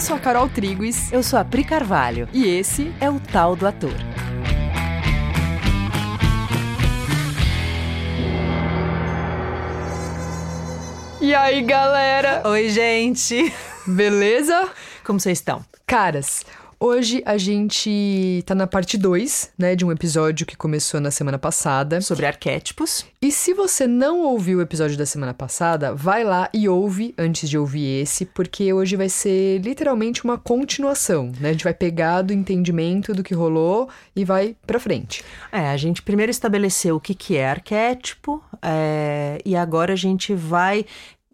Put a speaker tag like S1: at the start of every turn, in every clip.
S1: Eu sou a Carol Triguis.
S2: Eu sou a Pri Carvalho.
S1: E esse
S2: é o Tal do Ator.
S1: E aí, galera?
S2: Oi, gente.
S1: Beleza?
S2: Como vocês estão?
S1: Caras, Hoje a gente tá na parte 2, né, de um episódio que começou na semana passada.
S2: Sobre arquétipos.
S1: E se você não ouviu o episódio da semana passada, vai lá e ouve antes de ouvir esse, porque hoje vai ser literalmente uma continuação, né? A gente vai pegar do entendimento do que rolou e vai pra frente.
S2: É, a gente primeiro estabeleceu o que, que é arquétipo, é, e agora a gente vai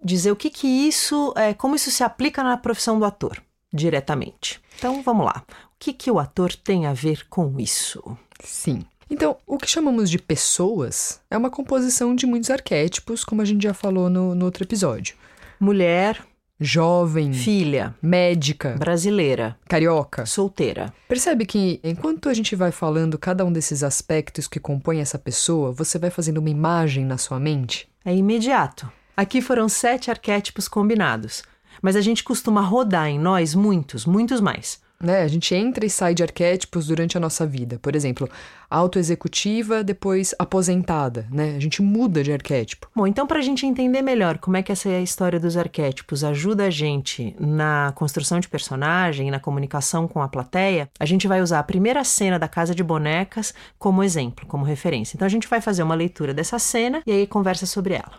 S2: dizer o que que isso, é, como isso se aplica na profissão do ator diretamente. Então vamos lá. O que, que o ator tem a ver com isso?
S1: Sim. Então, o que chamamos de pessoas é uma composição de muitos arquétipos, como a gente já falou no, no outro episódio.
S2: Mulher,
S1: jovem,
S2: filha,
S1: médica,
S2: brasileira,
S1: carioca,
S2: solteira.
S1: Percebe que enquanto a gente vai falando cada um desses aspectos que compõem essa pessoa, você vai fazendo uma imagem na sua mente?
S2: É imediato. Aqui foram sete arquétipos combinados mas a gente costuma rodar em nós muitos, muitos mais.
S1: Né? A gente entra e sai de arquétipos durante a nossa vida. Por exemplo, autoexecutiva, depois aposentada, né? A gente muda de arquétipo.
S2: Bom, então para a gente entender melhor como é que essa história dos arquétipos ajuda a gente na construção de personagem, na comunicação com a plateia, a gente vai usar a primeira cena da Casa de Bonecas como exemplo, como referência. Então a gente vai fazer uma leitura dessa cena e aí conversa sobre ela.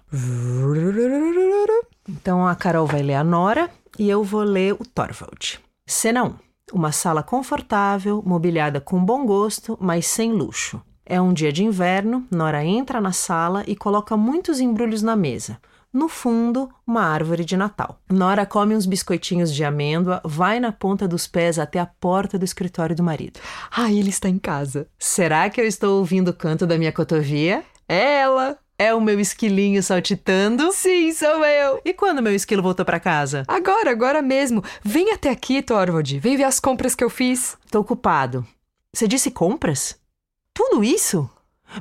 S2: Então a Carol vai ler a Nora e eu vou ler o Torvald. Cena 1. Uma sala confortável, mobiliada com bom gosto, mas sem luxo. É um dia de inverno, Nora entra na sala e coloca muitos embrulhos na mesa. No fundo, uma árvore de Natal. Nora come uns biscoitinhos de amêndoa, vai na ponta dos pés até a porta do escritório do marido.
S1: Ah, ele está em casa.
S2: Será que eu estou ouvindo o canto da minha cotovia?
S1: É ela!
S2: É o meu esquilinho saltitando?
S1: Sim, sou eu.
S2: E quando meu esquilo voltou para casa?
S1: Agora, agora mesmo. Vem até aqui, Torvald. Vem ver as compras que eu fiz.
S2: Tô ocupado. Você disse compras? Tudo isso?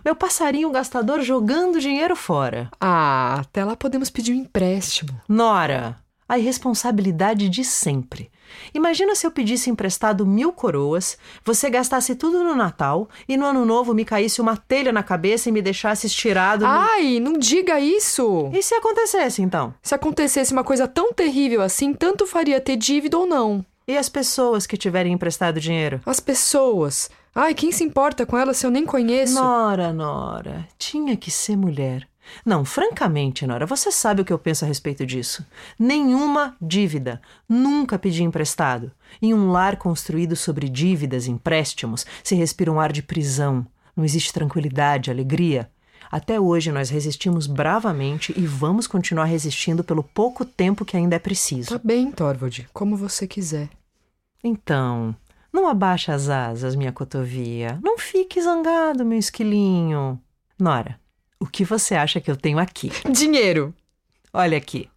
S2: Meu passarinho gastador jogando dinheiro fora.
S1: Ah, até lá podemos pedir um empréstimo.
S2: Nora, a irresponsabilidade de sempre. Imagina se eu pedisse emprestado mil coroas, você gastasse tudo no Natal e no Ano Novo me caísse uma telha na cabeça e me deixasse estirado. No...
S1: Ai, não diga isso!
S2: E se acontecesse então?
S1: Se acontecesse uma coisa tão terrível assim, tanto faria ter dívida ou não.
S2: E as pessoas que tiverem emprestado dinheiro?
S1: As pessoas. Ai, quem se importa com elas se eu nem conheço?
S2: Nora, Nora, tinha que ser mulher. Não, francamente, Nora, você sabe o que eu penso a respeito disso. Nenhuma dívida. Nunca pedi emprestado. Em um lar construído sobre dívidas e empréstimos, se respira um ar de prisão. Não existe tranquilidade, alegria. Até hoje nós resistimos bravamente e vamos continuar resistindo pelo pouco tempo que ainda é preciso.
S1: Tá bem, Torvald, como você quiser.
S2: Então, não abaixe as asas, minha cotovia. Não fique zangado, meu esquilinho. Nora, o que você acha que eu tenho aqui?
S1: Dinheiro.
S2: Olha aqui.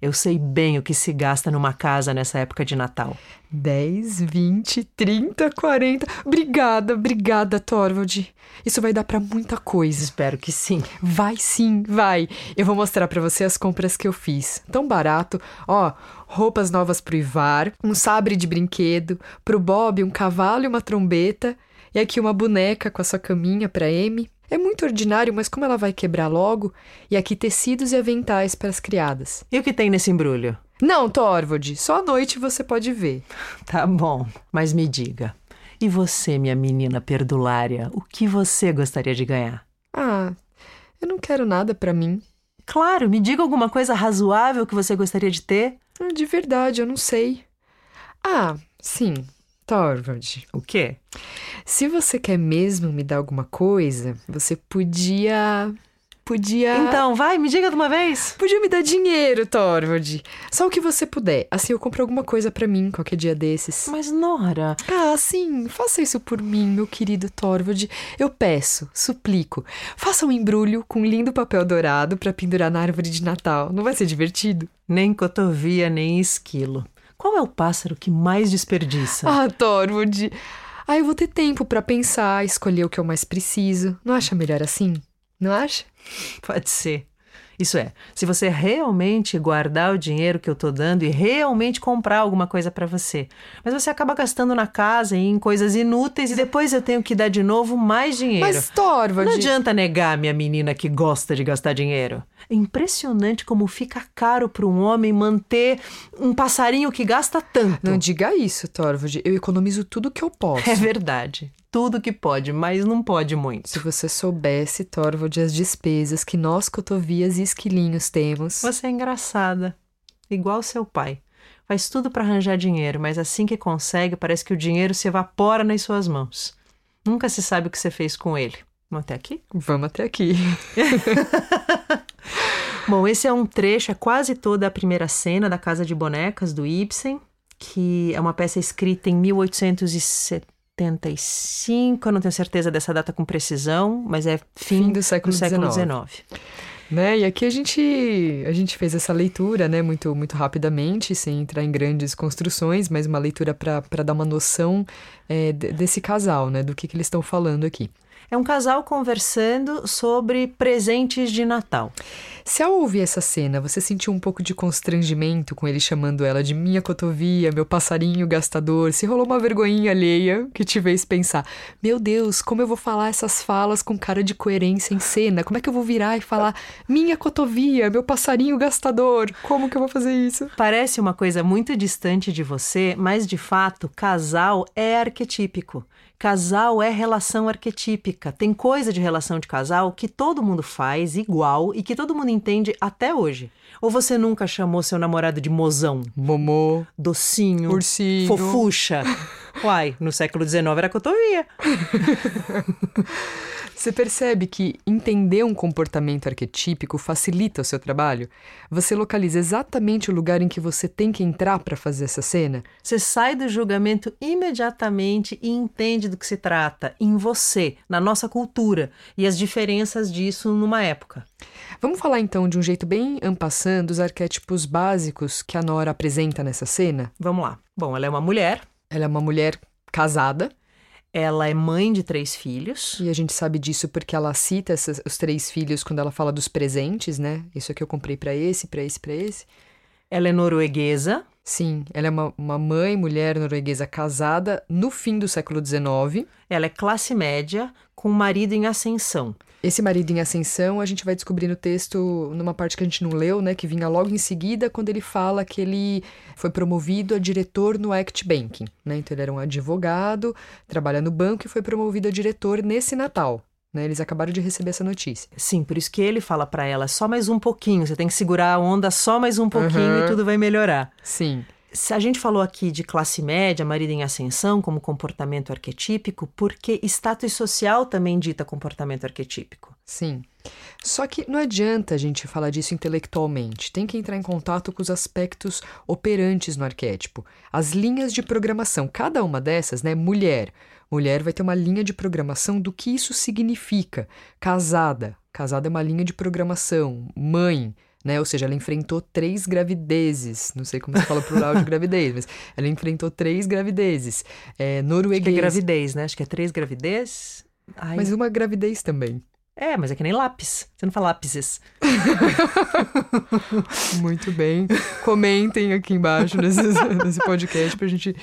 S2: Eu sei bem o que se gasta numa casa nessa época de Natal.
S1: 10, 20, 30, 40. Obrigada, obrigada, Torvald. Isso vai dar para muita coisa.
S2: Espero que sim.
S1: Vai sim, vai. Eu vou mostrar para você as compras que eu fiz. Tão barato. Ó, roupas novas pro Ivar, um sabre de brinquedo, pro Bob um cavalo e uma trombeta, e aqui uma boneca com a sua caminha para Amy. É muito ordinário, mas como ela vai quebrar logo? E aqui tecidos e aventais para as criadas.
S2: E o que tem nesse embrulho?
S1: Não, Torvald, só à noite você pode ver.
S2: Tá bom, mas me diga. E você, minha menina perdulária, o que você gostaria de ganhar?
S1: Ah, eu não quero nada para mim.
S2: Claro, me diga alguma coisa razoável que você gostaria de ter.
S1: Ah, de verdade, eu não sei. Ah, sim, Torvald.
S2: O quê?
S1: Se você quer mesmo me dar alguma coisa, você podia. Podia.
S2: Então, vai, me diga de uma vez.
S1: Podia me dar dinheiro, Torvald. Só o que você puder. Assim eu compro alguma coisa para mim qualquer dia desses.
S2: Mas, Nora.
S1: Ah, sim. Faça isso por mim, meu querido Torvald. Eu peço, suplico. Faça um embrulho com um lindo papel dourado para pendurar na árvore de Natal. Não vai ser divertido?
S2: Nem cotovia, nem esquilo. Qual é o pássaro que mais desperdiça?
S1: Ah, Torwood. Ah, eu vou ter tempo para pensar, escolher o que eu mais preciso. Não acha melhor assim? Não acha?
S2: Pode ser. Isso é, se você realmente guardar o dinheiro que eu tô dando e realmente comprar alguma coisa para você. Mas você acaba gastando na casa e em coisas inúteis e depois eu tenho que dar de novo mais dinheiro.
S1: Mas, Torvald...
S2: Não adianta negar minha menina que gosta de gastar dinheiro. É impressionante como fica caro para um homem manter um passarinho que gasta tanto.
S1: Não diga isso, Torvald. Eu economizo tudo que eu posso.
S2: É verdade. Tudo que pode, mas não pode muito.
S1: Se você soubesse, Torvald, as despesas que nós, cotovias e esquilinhos, temos.
S2: Você é engraçada. Igual seu pai. Faz tudo para arranjar dinheiro, mas assim que consegue, parece que o dinheiro se evapora nas suas mãos. Nunca se sabe o que você fez com ele. Vamos até aqui?
S1: Vamos até aqui.
S2: Bom, esse é um trecho, é quase toda a primeira cena da Casa de Bonecas, do Ibsen, que é uma peça escrita em 1875, eu não tenho certeza dessa data com precisão, mas é fim,
S1: Fim do século XIX. Né? E aqui a gente, a gente fez essa leitura, né, muito, muito rapidamente, sem entrar em grandes construções, mas uma leitura para dar uma noção é, de- desse casal, né, do que, que eles estão falando aqui.
S2: É um casal conversando sobre presentes de Natal.
S1: Se ao ouvir essa cena, você sentiu um pouco de constrangimento com ele chamando ela de minha cotovia, meu passarinho gastador, se rolou uma vergonhinha alheia que te fez pensar: meu Deus, como eu vou falar essas falas com cara de coerência em cena? Como é que eu vou virar e falar minha cotovia, meu passarinho gastador? Como que eu vou fazer isso?
S2: Parece uma coisa muito distante de você, mas de fato, casal é arquetípico. Casal é relação arquetípica. Tem coisa de relação de casal que todo mundo faz igual e que todo mundo entende até hoje. Ou você nunca chamou seu namorado de mozão,
S1: Momô,
S2: docinho,
S1: ursinho.
S2: fofucha? Uai, no século XIX era cotovia.
S1: Você percebe que entender um comportamento arquetípico facilita o seu trabalho? Você localiza exatamente o lugar em que você tem que entrar para fazer essa cena?
S2: Você sai do julgamento imediatamente e entende do que se trata em você, na nossa cultura e as diferenças disso numa época.
S1: Vamos falar então de um jeito bem ampassando dos arquétipos básicos que a Nora apresenta nessa cena?
S2: Vamos lá. Bom, ela é uma mulher,
S1: Ela é uma mulher casada,
S2: ela é mãe de três filhos.
S1: e a gente sabe disso porque ela cita essas- os três filhos quando ela fala dos presentes, né? Isso aqui eu comprei para esse, para esse, para esse.
S2: Ela é norueguesa.
S1: Sim, ela é uma, uma mãe, mulher norueguesa casada no fim do século XIX.
S2: Ela é classe média com um marido em ascensão.
S1: Esse marido em ascensão, a gente vai descobrir no texto, numa parte que a gente não leu, né? Que vinha logo em seguida, quando ele fala que ele foi promovido a diretor no Act Banking, né? Então ele era um advogado, trabalha no banco e foi promovido a diretor nesse Natal. Né? Eles acabaram de receber essa notícia.
S2: Sim, por isso que ele fala pra ela só mais um pouquinho. Você tem que segurar a onda só mais um pouquinho
S1: Uhum.
S2: e tudo vai melhorar.
S1: Sim.
S2: Se a gente falou aqui de classe média, marido em ascensão como comportamento arquetípico, porque status social também dita comportamento arquetípico.
S1: Sim. Só que não adianta a gente falar disso intelectualmente. Tem que entrar em contato com os aspectos operantes no arquétipo. As linhas de programação. Cada uma dessas, né? Mulher. Mulher vai ter uma linha de programação do que isso significa. Casada. Casada é uma linha de programação. Mãe. Né? Ou seja, ela enfrentou três gravidezes. Não sei como se fala plural de gravidez, mas ela enfrentou três gravidezes. É,
S2: Que é gravidez, né? Acho que é três gravidez. Ai,
S1: Mas uma gravidez também.
S2: É, mas é que nem lápis. Você não fala lápises.
S1: Muito bem. Comentem aqui embaixo nesse, nesse podcast pra gente.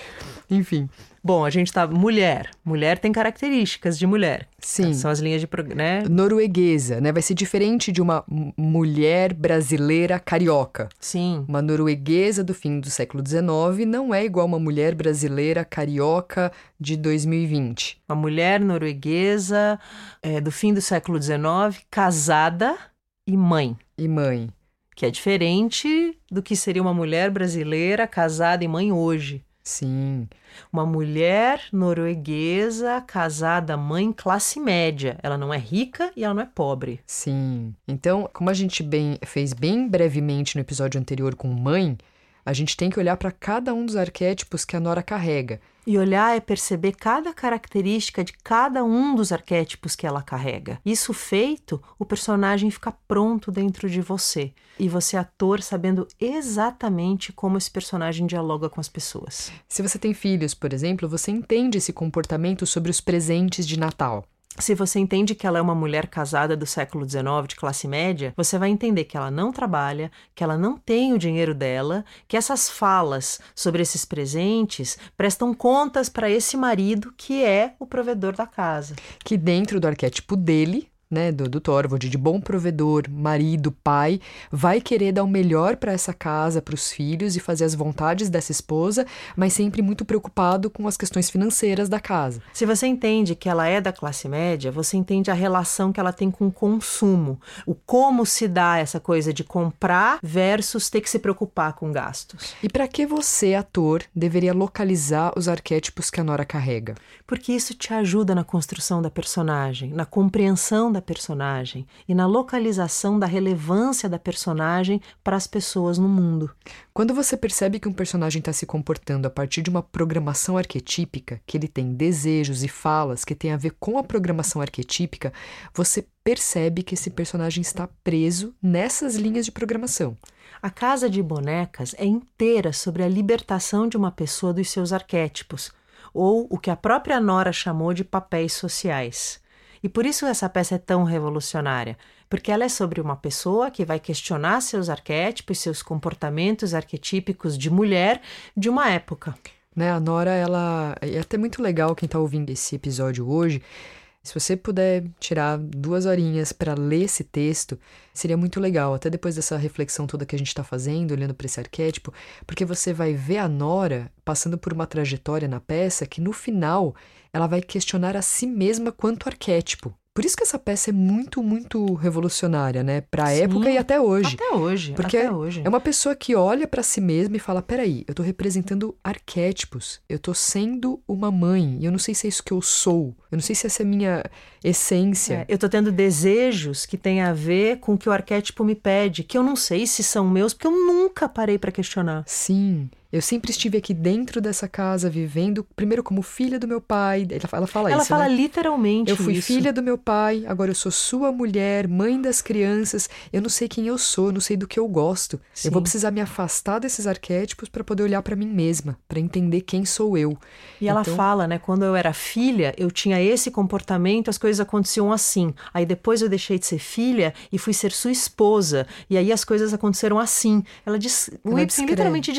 S1: Enfim.
S2: Bom, a gente tá. Mulher. Mulher tem características de mulher.
S1: Sim.
S2: São as linhas de. Né?
S1: Norueguesa, né? Vai ser diferente de uma mulher brasileira carioca.
S2: Sim.
S1: Uma norueguesa do fim do século XIX não é igual uma mulher brasileira carioca de 2020.
S2: Uma mulher norueguesa é, do fim do século XIX, casada e mãe.
S1: E mãe.
S2: Que é diferente do que seria uma mulher brasileira casada e mãe hoje.
S1: Sim.
S2: Uma mulher norueguesa, casada, mãe, classe média. Ela não é rica e ela não é pobre.
S1: Sim. Então, como a gente bem, fez bem brevemente no episódio anterior com mãe, a gente tem que olhar para cada um dos arquétipos que a Nora carrega.
S2: E olhar é perceber cada característica de cada um dos arquétipos que ela carrega. Isso feito, o personagem fica pronto dentro de você. E você, ator, sabendo exatamente como esse personagem dialoga com as pessoas.
S1: Se você tem filhos, por exemplo, você entende esse comportamento sobre os presentes de Natal.
S2: Se você entende que ela é uma mulher casada do século XIX, de classe média, você vai entender que ela não trabalha, que ela não tem o dinheiro dela, que essas falas sobre esses presentes prestam contas para esse marido que é o provedor da casa.
S1: Que dentro do arquétipo dele, né, do, do Thorvald, de bom provedor, marido, pai, vai querer dar o melhor para essa casa, para os filhos e fazer as vontades dessa esposa, mas sempre muito preocupado com as questões financeiras da casa.
S2: Se você entende que ela é da classe média, você entende a relação que ela tem com o consumo, o como se dá essa coisa de comprar versus ter que se preocupar com gastos.
S1: E para que você, ator, deveria localizar os arquétipos que a Nora carrega?
S2: Porque isso te ajuda na construção da personagem, na compreensão da personagem e na localização da relevância da personagem para as pessoas no mundo.
S1: Quando você percebe que um personagem está se comportando a partir de uma programação arquetípica, que ele tem desejos e falas que tem a ver com a programação arquetípica, você percebe que esse personagem está preso nessas linhas de programação.
S2: A Casa de Bonecas é inteira sobre a libertação de uma pessoa dos seus arquétipos, ou o que a própria Nora chamou de papéis sociais. E por isso essa peça é tão revolucionária, porque ela é sobre uma pessoa que vai questionar seus arquétipos, seus comportamentos arquetípicos de mulher de uma época.
S1: Né, a Nora, ela. É até muito legal quem está ouvindo esse episódio hoje. Se você puder tirar duas horinhas para ler esse texto, seria muito legal, até depois dessa reflexão toda que a gente está fazendo, olhando para esse arquétipo, porque você vai ver a Nora passando por uma trajetória na peça que no final ela vai questionar a si mesma quanto arquétipo. Por isso que essa peça é muito, muito revolucionária, né? Pra Sim, época e até hoje.
S2: Até hoje.
S1: Porque
S2: até hoje.
S1: é uma pessoa que olha para si mesma e fala: peraí, eu tô representando arquétipos. Eu tô sendo uma mãe. E eu não sei se é isso que eu sou. Eu não sei se essa é a minha essência.
S2: É, eu tô tendo desejos que têm a ver com o que o arquétipo me pede, que eu não sei se são meus, porque eu nunca parei para questionar.
S1: Sim. Eu sempre estive aqui dentro dessa casa, vivendo, primeiro como filha do meu pai. Ela, ela fala
S2: ela
S1: isso.
S2: Ela fala
S1: né?
S2: literalmente.
S1: Eu fui
S2: isso.
S1: filha do meu pai, agora eu sou sua mulher, mãe das crianças. Eu não sei quem eu sou, não sei do que eu gosto. Sim. Eu vou precisar me afastar desses arquétipos para poder olhar para mim mesma, para entender quem sou eu.
S2: E então... ela fala, né? Quando eu era filha, eu tinha esse comportamento, as coisas aconteciam assim. Aí depois eu deixei de ser filha e fui ser sua esposa. E aí as coisas aconteceram assim. Ela diz, ela literalmente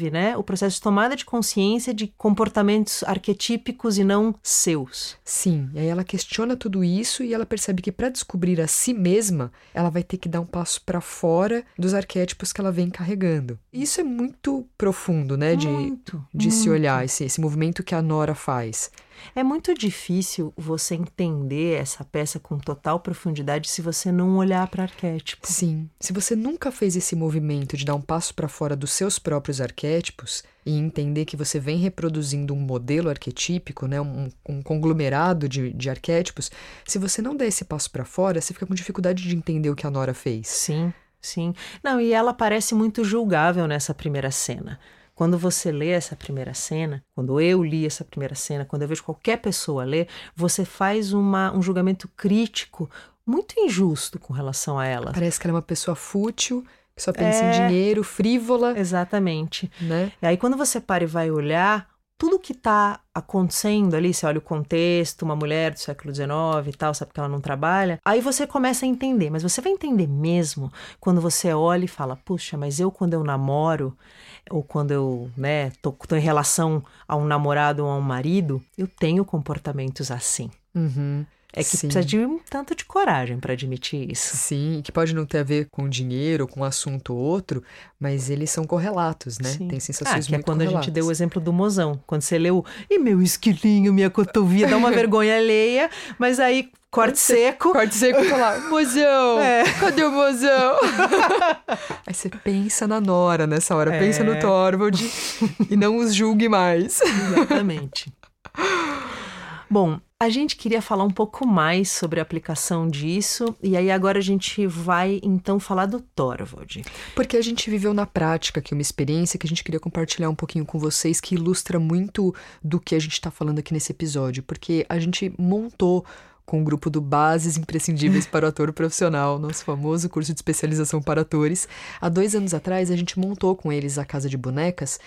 S2: descreve, né? O processo de tomada de consciência de comportamentos arquetípicos e não seus.
S1: Sim, e aí ela questiona tudo isso e ela percebe que para descobrir a si mesma, ela vai ter que dar um passo para fora dos arquétipos que ela vem carregando. Isso é muito profundo, né, de,
S2: muito,
S1: de
S2: muito.
S1: se olhar, esse, esse movimento que a Nora faz.
S2: É muito difícil você entender essa peça com total profundidade se você não olhar para arquétipo.
S1: Sim. Se você nunca fez esse movimento de dar um passo para fora dos seus próprios arquétipos e entender que você vem reproduzindo um modelo arquetípico, né, um, um conglomerado de, de arquétipos, se você não der esse passo para fora, você fica com dificuldade de entender o que a Nora fez.
S2: Sim, sim. Não, e ela parece muito julgável nessa primeira cena. Quando você lê essa primeira cena, quando eu li essa primeira cena, quando eu vejo qualquer pessoa ler, você faz uma, um julgamento crítico muito injusto com relação a ela.
S1: Parece que ela é uma pessoa fútil, que só pensa é... em dinheiro, frívola.
S2: Exatamente.
S1: Né?
S2: E aí, quando você para e vai olhar, tudo que está acontecendo ali, você olha o contexto, uma mulher do século XIX e tal, sabe que ela não trabalha, aí você começa a entender, mas você vai entender mesmo quando você olha e fala, puxa, mas eu quando eu namoro, ou quando eu, né, tô, tô em relação a um namorado ou a um marido, eu tenho comportamentos assim.
S1: Uhum.
S2: É que Sim. precisa de um tanto de coragem para admitir isso.
S1: Sim, que pode não ter a ver com dinheiro, com um assunto ou outro, mas eles são correlatos, né?
S2: Sim.
S1: Tem sensações
S2: ah, que
S1: muito
S2: é quando
S1: correlatas.
S2: a gente deu o exemplo do mozão. Quando você leu, e meu esquilinho, minha cotovia, dá uma vergonha alheia, mas aí corte seco.
S1: Corte seco tá lá, mozão, é. cadê o mozão? aí você pensa na Nora nessa hora, é. pensa no Torvald e não os julgue mais.
S2: Exatamente. Bom, a gente queria falar um pouco mais sobre a aplicação disso, e aí agora a gente vai então falar do Torvald.
S1: Porque a gente viveu na prática aqui uma experiência que a gente queria compartilhar um pouquinho com vocês, que ilustra muito do que a gente está falando aqui nesse episódio, porque a gente montou com o grupo do Bases Imprescindíveis para o Ator Profissional, nosso famoso curso de especialização para atores. Há dois anos atrás, a gente montou com eles a Casa de Bonecas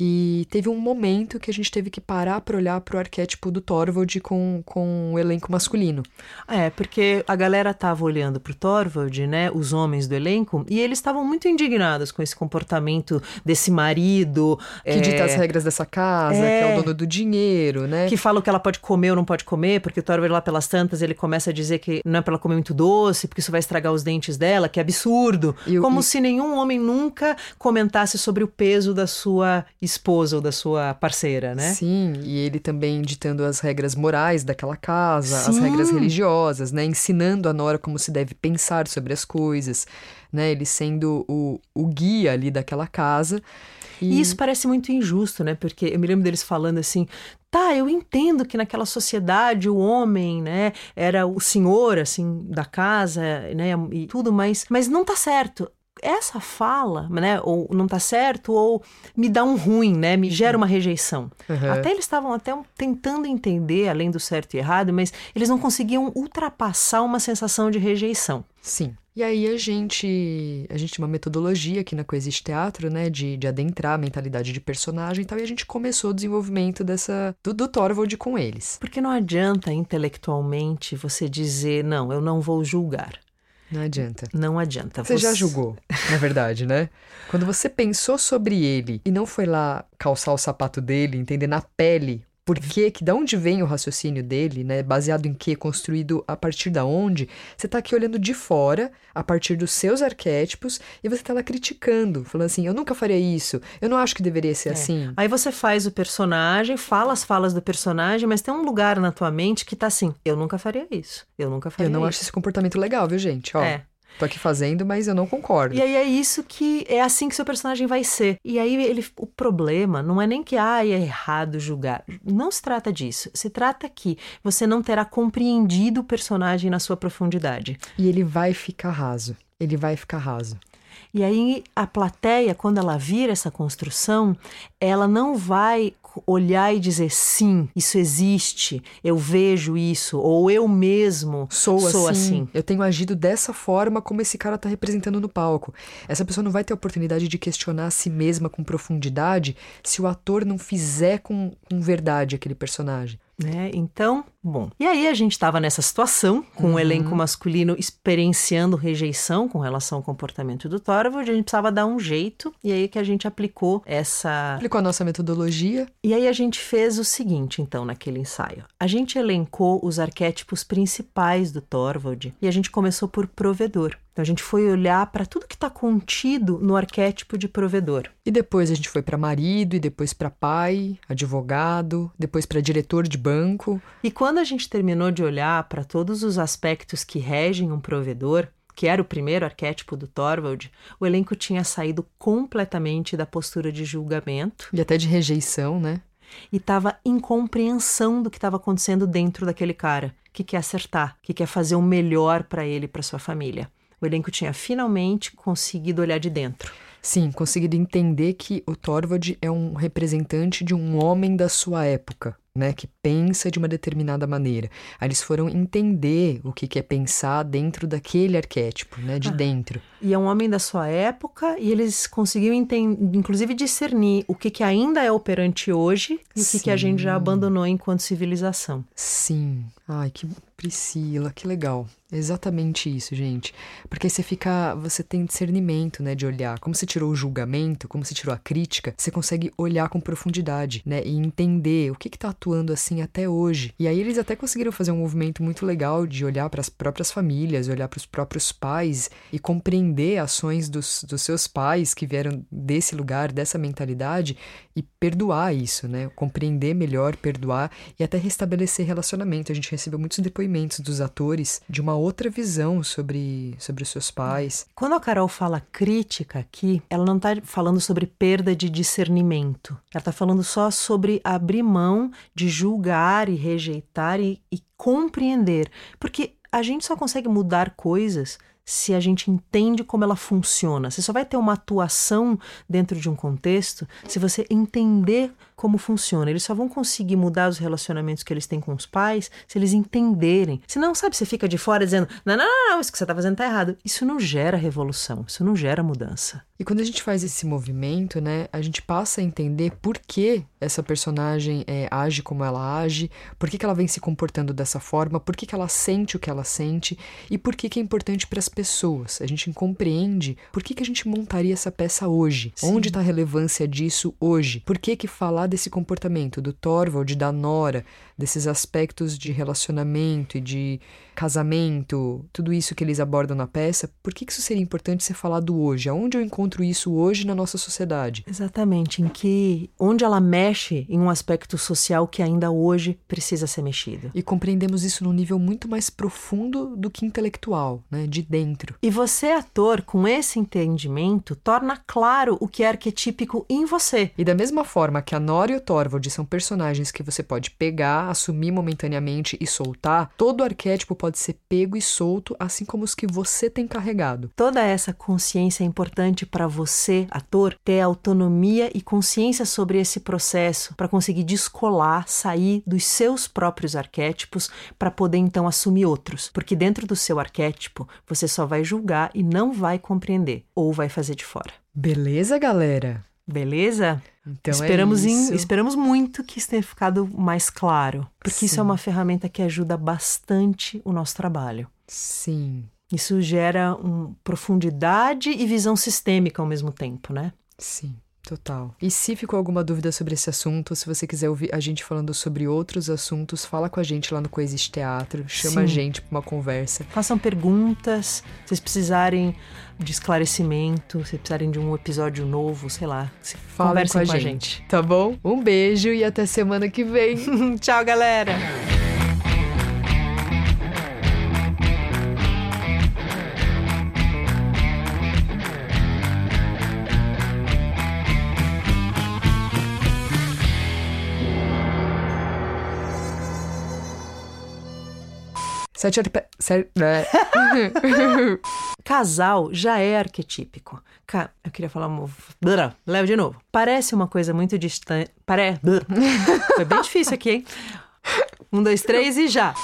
S1: E teve um momento que a gente teve que parar para olhar para o arquétipo do Thorvald com, com o elenco masculino.
S2: É, porque a galera tava olhando pro Thorvald, né, os homens do elenco, e eles estavam muito indignados com esse comportamento desse marido.
S1: Que
S2: é,
S1: dita as regras dessa casa,
S2: é.
S1: que é o dono do dinheiro, né?
S2: Que fala o que ela pode comer ou não pode comer, porque o Thorvald lá pelas tantas, ele começa a dizer que não é pra ela comer muito doce, porque isso vai estragar os dentes dela, que é absurdo.
S1: O-
S2: Como se nenhum homem nunca comentasse sobre o peso da sua esposa ou da sua parceira, né?
S1: Sim, e ele também ditando as regras morais daquela casa, as
S2: Sim.
S1: regras religiosas, né? Ensinando a Nora como se deve pensar sobre as coisas, né? Ele sendo o, o guia ali daquela casa.
S2: E isso parece muito injusto, né? Porque eu me lembro deles falando assim: tá, eu entendo que naquela sociedade o homem, né, era o senhor, assim, da casa, né, e tudo, mas, mas não tá certo. Essa fala, né, ou não tá certo, ou me dá um ruim, né, me gera uma rejeição.
S1: Aham.
S2: Até eles estavam até tentando entender, além do certo e errado, mas eles não conseguiam ultrapassar uma sensação de rejeição.
S1: Sim. E aí a gente, a gente tem uma metodologia aqui na Coexiste Teatro, né, de, de adentrar a mentalidade de personagem e tal, e a gente começou o desenvolvimento dessa do, do Thorvald com eles.
S2: Porque não adianta intelectualmente você dizer, não, eu não vou julgar.
S1: Não adianta.
S2: Não adianta.
S1: Você já julgou, na verdade, né? Quando você pensou sobre ele e não foi lá calçar o sapato dele, entender na pele por que, que da onde vem o raciocínio dele, né? Baseado em que, construído a partir da onde, você tá aqui olhando de fora, a partir dos seus arquétipos, e você tá lá criticando, falando assim, eu nunca faria isso, eu não acho que deveria ser assim.
S2: Aí você faz o personagem, fala as falas do personagem, mas tem um lugar na tua mente que tá assim: eu nunca faria isso. Eu nunca faria
S1: Eu não
S2: isso.
S1: acho esse comportamento legal, viu, gente? Ó,
S2: É.
S1: tô aqui fazendo, mas eu não concordo.
S2: E aí é isso que é assim que seu personagem vai ser. E aí ele, o problema não é nem que ah, é errado julgar. Não se trata disso. Se trata que você não terá compreendido o personagem na sua profundidade.
S1: E ele vai ficar raso. Ele vai ficar raso.
S2: E aí a plateia, quando ela vira essa construção, ela não vai olhar e dizer sim, isso existe, eu vejo isso, ou eu mesmo
S1: Sou,
S2: sou
S1: assim,
S2: assim.
S1: Eu tenho agido dessa forma como esse cara tá representando no palco. Essa pessoa não vai ter a oportunidade de questionar a si mesma com profundidade se o ator não fizer com, com verdade aquele personagem.
S2: Né? Então, bom. E aí a gente estava nessa situação, com o elenco masculino experienciando rejeição com relação ao comportamento do Thorvald, a gente precisava dar um jeito, e aí que a gente aplicou essa
S1: Aplicou a nossa metodologia.
S2: E aí a gente fez o seguinte, então, naquele ensaio. A gente elencou os arquétipos principais do Thorvald e a gente começou por provedor. Então a gente foi olhar para tudo que está contido no arquétipo de provedor.
S1: E depois a gente foi para marido, e depois para pai, advogado, depois para diretor de banco.
S2: E quando a gente terminou de olhar para todos os aspectos que regem um provedor, que era o primeiro arquétipo do Thorvald, o elenco tinha saído completamente da postura de julgamento
S1: E até de rejeição, né?
S2: e estava em compreensão do que estava acontecendo dentro daquele cara, que quer acertar, que quer fazer o melhor para ele e para sua família. O elenco tinha finalmente conseguido olhar de dentro.
S1: Sim, conseguido entender que o Thorvald é um representante de um homem da sua época, né? Que pensa de uma determinada maneira. Aí eles foram entender o que que é pensar dentro daquele arquétipo, né? De dentro.
S2: E é um homem da sua época e eles conseguiram, inclusive, discernir o que, que ainda é operante hoje e o que, que a gente já abandonou enquanto civilização.
S1: Sim. Ai, que Priscila, que legal. Exatamente isso, gente. Porque você fica, você tem discernimento, né, de olhar. Como você tirou o julgamento, como você tirou a crítica, você consegue olhar com profundidade, né, e entender o que que tá atuando assim até hoje. E aí eles até conseguiram fazer um movimento muito legal de olhar para as próprias famílias, olhar para os próprios pais e compreender ações dos, dos seus pais que vieram desse lugar, dessa mentalidade e perdoar isso, né? Compreender melhor, perdoar e até restabelecer relacionamento. A gente recebeu muitos depoimentos dos atores de uma outra visão sobre, sobre os seus pais.
S2: Quando a Carol fala crítica aqui, ela não está falando sobre perda de discernimento. Ela está falando só sobre abrir mão de julgar e rejeitar e, e compreender. Porque a gente só consegue mudar coisas se a gente entende como ela funciona. Você só vai ter uma atuação dentro de um contexto se você entender como funciona. Eles só vão conseguir mudar os relacionamentos que eles têm com os pais se eles entenderem. Se não, sabe, você fica de fora dizendo: não, não, não, não isso que você está fazendo está errado. Isso não gera revolução, isso não gera mudança.
S1: E quando a gente faz esse movimento, né, a gente passa a entender por que essa personagem é, age como ela age, por que, que ela vem se comportando dessa forma, por que, que ela sente o que ela sente e por que, que é importante para as pessoas. A gente compreende por que, que a gente montaria essa peça hoje, Sim. onde está a relevância disso hoje, por que, que falar desse comportamento do Thorvald, da Nora, desses aspectos de relacionamento e de casamento, tudo isso que eles abordam na peça, por que, que isso seria importante ser falado hoje? Aonde eu encontro isso hoje na nossa sociedade?
S2: Exatamente, em que onde ela mexe em um aspecto social que ainda hoje precisa ser mexido.
S1: E compreendemos isso num nível muito mais profundo do que intelectual, né, de dentro.
S2: E você, ator, com esse entendimento, torna claro o que é arquetípico em você.
S1: E da mesma forma que a Nora e o Thorvald são personagens que você pode pegar, assumir momentaneamente e soltar, todo arquétipo pode ser pego e solto, assim como os que você tem carregado.
S2: Toda essa consciência é importante para você, ator, ter autonomia e consciência sobre esse processo para conseguir descolar, sair dos seus próprios arquétipos para poder então assumir outros. Porque dentro do seu arquétipo, você só vai julgar e não vai compreender, ou vai fazer de fora.
S1: Beleza, galera?
S2: Beleza? Então esperamos,
S1: é em,
S2: esperamos muito que isso tenha ficado mais claro, porque Sim. isso é uma ferramenta que ajuda bastante o nosso trabalho.
S1: Sim.
S2: Isso gera um, profundidade e visão sistêmica ao mesmo tempo, né?
S1: Sim. Total. E se ficou alguma dúvida sobre esse assunto, se você quiser ouvir a gente falando sobre outros assuntos, fala com a gente lá no Coexiste Teatro, chama Sim. a gente para uma conversa.
S2: Façam perguntas, se vocês precisarem de esclarecimento, se precisarem de um episódio novo, sei lá, se conversem com a, com a gente. gente.
S1: Tá bom? Um beijo e até semana que vem.
S2: Tchau, galera!
S1: Sete arpe... Sete...
S2: É. Casal já é arquetípico. Ca... Eu queria falar um... Leva de novo. Parece uma coisa muito distante. Pare... Foi bem difícil aqui, hein? Um, dois, três e já.